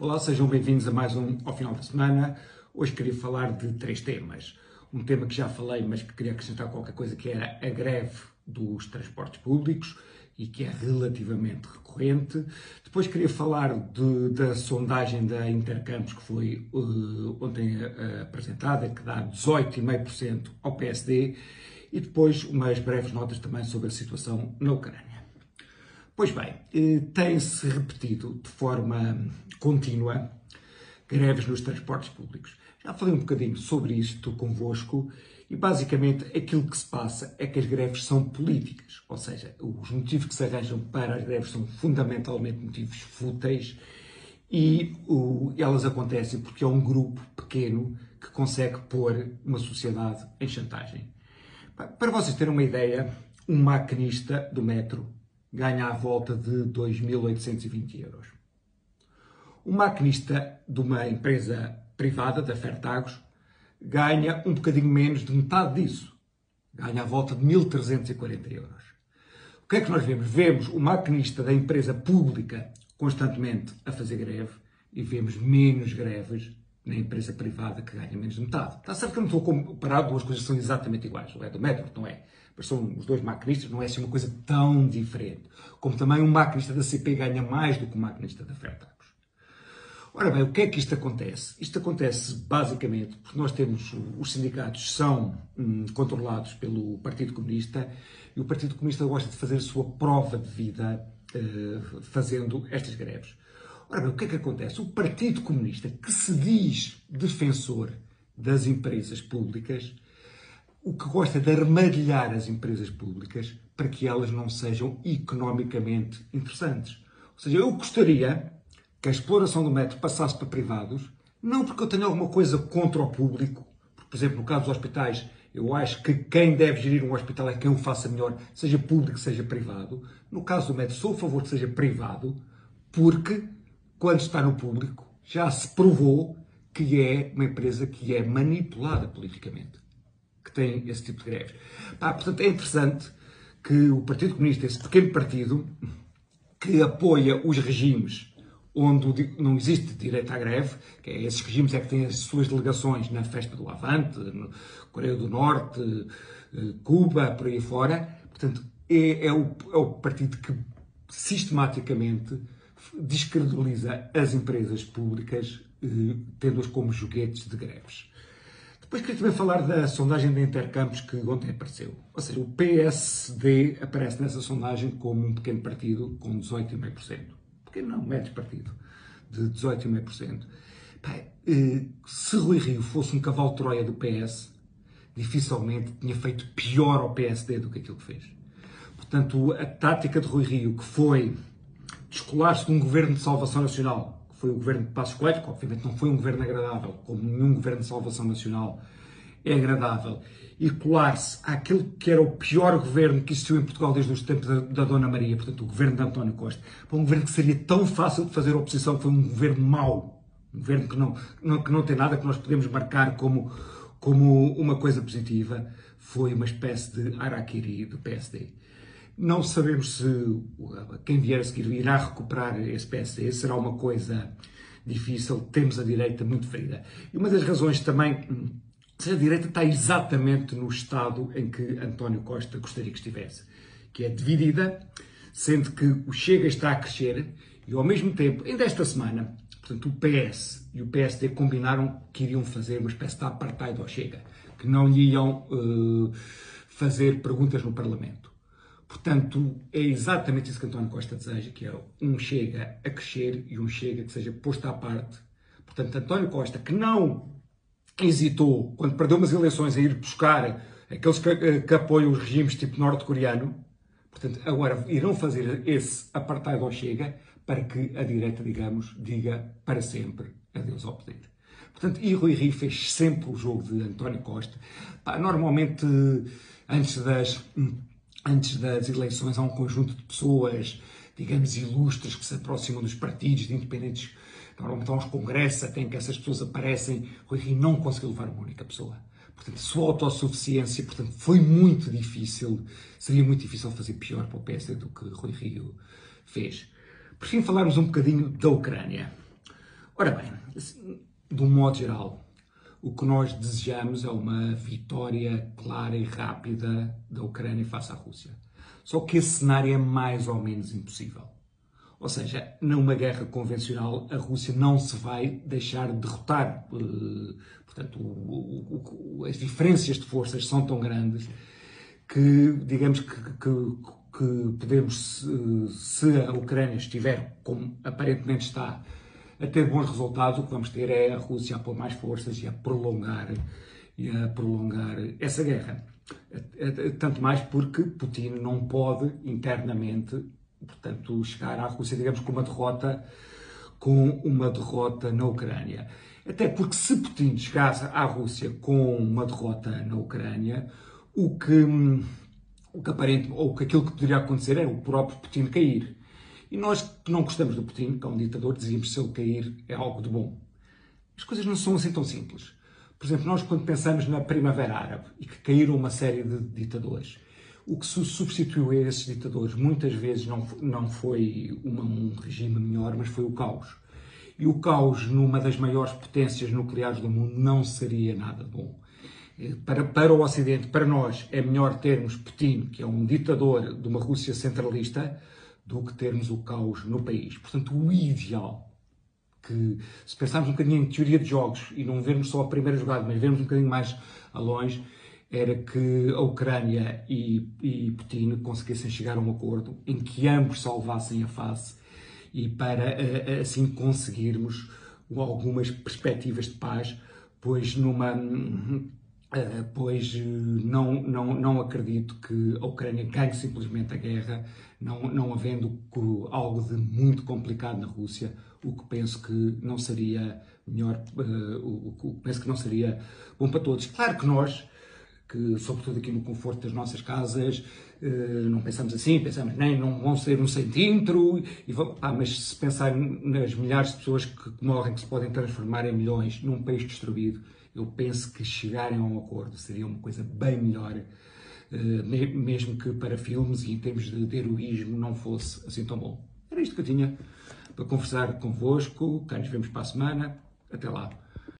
Olá, sejam bem-vindos a mais um ao final da semana. Hoje queria falar de três temas. Um tema que já falei, mas que queria acrescentar qualquer coisa, que era a greve dos transportes públicos e que é relativamente recorrente. Depois queria falar de, da sondagem da Intercampos que foi uh, ontem uh, apresentada, que dá 18,5% ao PSD, e depois umas breves notas também sobre a situação na Ucrânia. Pois bem, eh, tem-se repetido de forma contínua greves nos transportes públicos. Já falei um bocadinho sobre isto convosco e basicamente aquilo que se passa é que as greves são políticas, ou seja, os motivos que se arranjam para as greves são fundamentalmente motivos fúteis e o, elas acontecem porque é um grupo pequeno que consegue pôr uma sociedade em chantagem. Para vocês terem uma ideia, um maquinista do metro ganha à volta de 2.820 euros. Um maquinista de uma empresa privada, da Fertagos, ganha um bocadinho menos de metade disso. Ganha à volta de 1.340 euros. O que é que nós vemos? Vemos o maquinista da empresa pública constantemente a fazer greve e vemos menos greves na empresa privada que ganha menos de metade. Está certo que eu não estou a comparar duas coisas que são exatamente iguais. O é do metro, não é? Mas são os dois maquinistas, não é assim uma coisa tão diferente. Como também um maquinista da CP ganha mais do que um maquinista da Fertagos. Ora bem, o que é que isto acontece? Isto acontece basicamente porque nós temos, os sindicatos são hum, controlados pelo Partido Comunista e o Partido Comunista gosta de fazer a sua prova de vida uh, fazendo estas greves. Ora bem, o que é que acontece? O Partido Comunista, que se diz defensor das empresas públicas, o que gosta de armadilhar as empresas públicas para que elas não sejam economicamente interessantes. Ou seja, eu gostaria que a exploração do metro passasse para privados, não porque eu tenha alguma coisa contra o público, porque, por exemplo, no caso dos hospitais, eu acho que quem deve gerir um hospital é quem o faça melhor, seja público, seja privado. No caso do metro, sou a favor que seja privado, porque quando está no público, já se provou que é uma empresa que é manipulada politicamente, que tem esse tipo de greves. Pá, portanto, é interessante que o Partido Comunista, esse pequeno partido, que apoia os regimes onde não existe direito à greve, que é, esses regimes é que têm as suas delegações na festa do Avante, Coreia do Norte, eh, Cuba, por aí fora. Portanto, é, é, o, é o partido que sistematicamente descredibiliza as empresas públicas, eh, tendo-as como joguetes de greves. Depois queria também falar da sondagem de Intercampos que ontem apareceu. Ou seja, o PSD aparece nessa sondagem como um pequeno partido com 18,5%. Pequeno não, médio partido, de 18,5%. Eh, se Rui Rio fosse um cavalo Troia do PS, dificilmente tinha feito pior ao PSD do que aquilo que fez. Portanto, a tática de Rui Rio, que foi descolar-se de um governo de salvação nacional, que foi o governo de Passos Coelho, que obviamente não foi um governo agradável, como nenhum governo de salvação nacional é agradável, e colar-se àquele que era o pior governo que existiu em Portugal desde os tempos da, da, Dona Maria, portanto, o governo de António Costa, para um governo que seria tão fácil de fazer oposição, que foi um governo mau, um governo que não, não, que não tem nada que nós podemos marcar como, como uma coisa positiva, foi uma espécie de araquiri do PSD. Não sabemos se quem vier a seguir irá recuperar esse PSD, será uma coisa difícil, temos a direita muito ferida. E uma das razões também, se a direita está exatamente no estado em que António Costa gostaria que estivesse, que é dividida, sendo que o Chega está a crescer e ao mesmo tempo, ainda esta semana, portanto, o PS e o PSD combinaram que iriam fazer uma espécie de apartheid ao Chega, que não lhe iam uh, fazer perguntas no Parlamento. Portanto, é exatamente isso que António Costa deseja, que é um Chega a crescer e um Chega que seja posto à parte. Portanto, António Costa, que não hesitou, quando perdeu umas eleições, a ir buscar aqueles que, eh, que apoiam os regimes tipo norte-coreano, portanto, agora irão fazer esse apartheid ao Chega para que a direita, digamos, diga para sempre adeus ao poder. Portanto, e Rui Rio fez sempre o jogo de António Costa. Pá, normalmente, antes das antes das eleições há um conjunto de pessoas, digamos, ilustres que se aproximam dos partidos, de independentes. Normalmente há uns congressos até em que essas pessoas aparecem. Rui Rio não conseguiu levar uma única pessoa. Portanto, sua autossuficiência, portanto, foi muito difícil, seria muito difícil fazer pior para o PSD do que Rui Rio fez. Por fim, falarmos um bocadinho da Ucrânia. Ora bem, de um modo geral, o que nós desejamos é uma vitória clara e rápida da Ucrânia face à Rússia. Só que esse cenário é mais ou menos impossível. Ou seja, numa guerra convencional, a Rússia não se vai deixar derrotar. Eh, portanto, o, o, as diferenças de forças são tão grandes que, digamos que, que, que podemos, se a Ucrânia estiver como aparentemente está, a ter bons resultados, o que vamos ter é a Rússia a pôr mais forças e a prolongar, e a prolongar essa guerra. Tanto mais porque Putin não pode internamente, portanto, chegar à Rússia, digamos, com uma derrota, com uma derrota na Ucrânia. Até porque se Putin chegasse à Rússia com uma derrota na Ucrânia, o que, o que aparente, ou que aquilo que poderia acontecer é o próprio Putin cair. E nós que não gostamos do Putin, que é um ditador, dizíamos se ele cair é algo de bom. As coisas não são assim tão simples. Por exemplo, nós quando pensamos na Primavera Árabe e que caíram uma série de ditadores, o que substituiu a esses ditadores muitas vezes não, não foi uma, um regime melhor, mas foi o caos. E o caos numa das maiores potências nucleares do mundo não seria nada bom. Para, para o Ocidente, para nós, é melhor termos Putin, que é um ditador de uma Rússia centralista, do que termos o caos no país. Portanto, o ideal, que se pensarmos um bocadinho em teoria de jogos e não vermos só a primeira jogada, mas vermos um bocadinho mais a longe, era que a Ucrânia e, e Putin conseguissem chegar a um acordo em que ambos salvassem a face e para assim conseguirmos algumas perspectivas de paz, pois numa Uh, pois não, não, não acredito que a Ucrânia ganhe simplesmente a guerra, não, não havendo algo de muito complicado na Rússia, o que penso que não seria melhor, uh, o, que penso que não seria bom para todos. Claro que nós, que sobretudo aqui no conforto das nossas casas, uh, não pensamos assim, pensamos nem não vão ser um centímetro, e vão, ah, mas se pensar nas milhares de pessoas que morrem, que se podem transformar em milhões num país destruído, eu penso que chegarem a um acordo seria uma coisa bem melhor, eh, mesmo que para filmes e em termos de heroísmo não fosse assim tão bom. Era isto que eu tinha para conversar convosco. Cá nos vemos para a semana. Até lá.